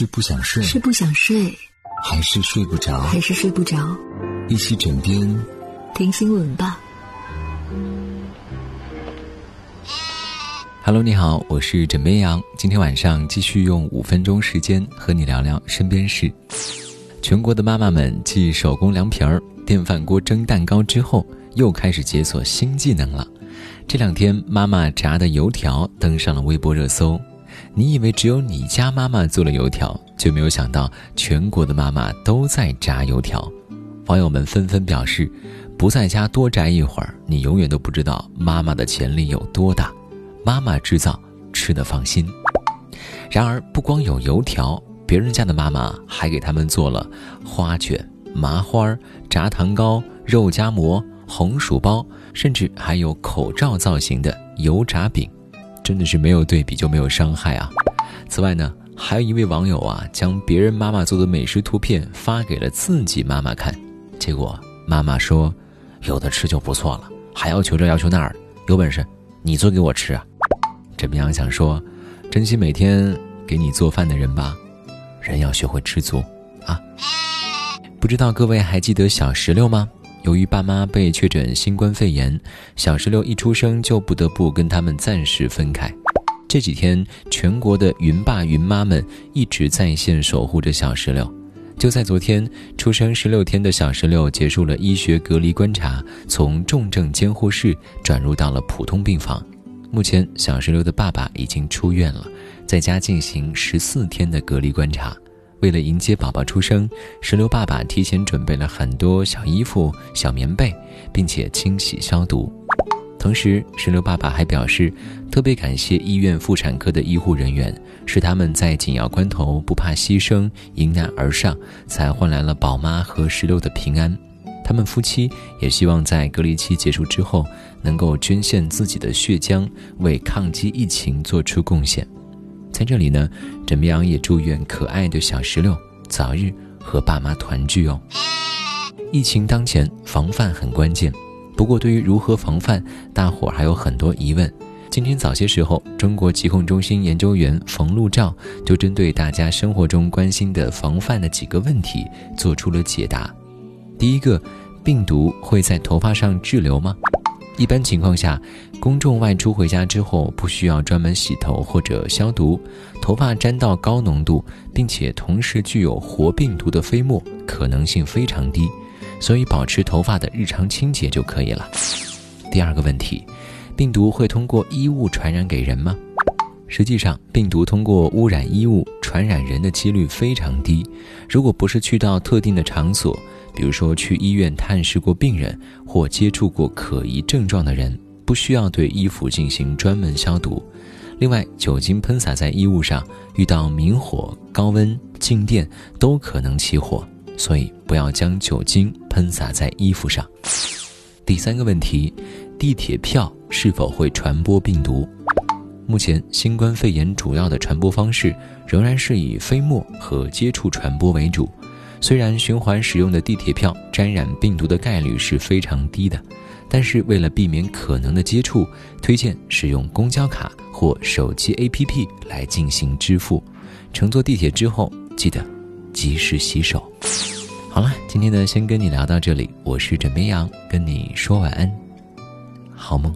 是不想睡，是不想睡，还是睡不着？还是睡不着？一起枕边听新闻吧。Hello，你好，我是枕边羊。今天晚上继续用五分钟时间和你聊聊身边事。全国的妈妈们继手工凉皮儿、电饭锅蒸蛋糕之后，又开始解锁新技能了。这两天，妈妈炸的油条登上了微博热搜。你以为只有你家妈妈做了油条，却没有想到全国的妈妈都在炸油条。网友们纷纷表示：“不在家多宅一会儿，你永远都不知道妈妈的潜力有多大。妈妈制造，吃的放心。”然而，不光有油条，别人家的妈妈还给他们做了花卷、麻花、炸糖糕、肉夹馍、红薯包，甚至还有口罩造型的油炸饼。真的是没有对比就没有伤害啊！此外呢，还有一位网友啊，将别人妈妈做的美食图片发给了自己妈妈看，结果妈妈说：“有的吃就不错了，还要求这要求那儿，有本事你做给我吃啊！”这么样想说，珍惜每天给你做饭的人吧，人要学会知足啊！不知道各位还记得小石榴吗？由于爸妈被确诊新冠肺炎，小石榴一出生就不得不跟他们暂时分开。这几天，全国的云爸云妈们一直在线守护着小石榴。就在昨天，出生十六天的小石榴结束了医学隔离观察，从重症监护室转入到了普通病房。目前，小石榴的爸爸已经出院了，在家进行十四天的隔离观察。为了迎接宝宝出生，石榴爸爸提前准备了很多小衣服、小棉被，并且清洗消毒。同时，石榴爸爸还表示，特别感谢医院妇产科的医护人员，是他们在紧要关头不怕牺牲、迎难而上，才换来了宝妈和石榴的平安。他们夫妻也希望在隔离期结束之后，能够捐献自己的血浆，为抗击疫情做出贡献。在这里呢，枕边羊也祝愿可爱的小石榴早日和爸妈团聚哦。疫情当前，防范很关键。不过，对于如何防范，大伙还有很多疑问。今天早些时候，中国疾控中心研究员冯路照就针对大家生活中关心的防范的几个问题做出了解答。第一个，病毒会在头发上滞留吗？一般情况下，公众外出回家之后不需要专门洗头或者消毒，头发沾到高浓度并且同时具有活病毒的飞沫可能性非常低，所以保持头发的日常清洁就可以了。第二个问题，病毒会通过衣物传染给人吗？实际上，病毒通过污染衣物传染人的几率非常低，如果不是去到特定的场所。比如说，去医院探视过病人或接触过可疑症状的人，不需要对衣服进行专门消毒。另外，酒精喷洒在衣物上，遇到明火、高温、静电都可能起火，所以不要将酒精喷洒在衣服上。第三个问题，地铁票是否会传播病毒？目前，新冠肺炎主要的传播方式仍然是以飞沫和接触传播为主。虽然循环使用的地铁票沾染病毒的概率是非常低的，但是为了避免可能的接触，推荐使用公交卡或手机 APP 来进行支付。乘坐地铁之后，记得及时洗手。好了，今天呢，先跟你聊到这里。我是枕边羊，跟你说晚安，好梦。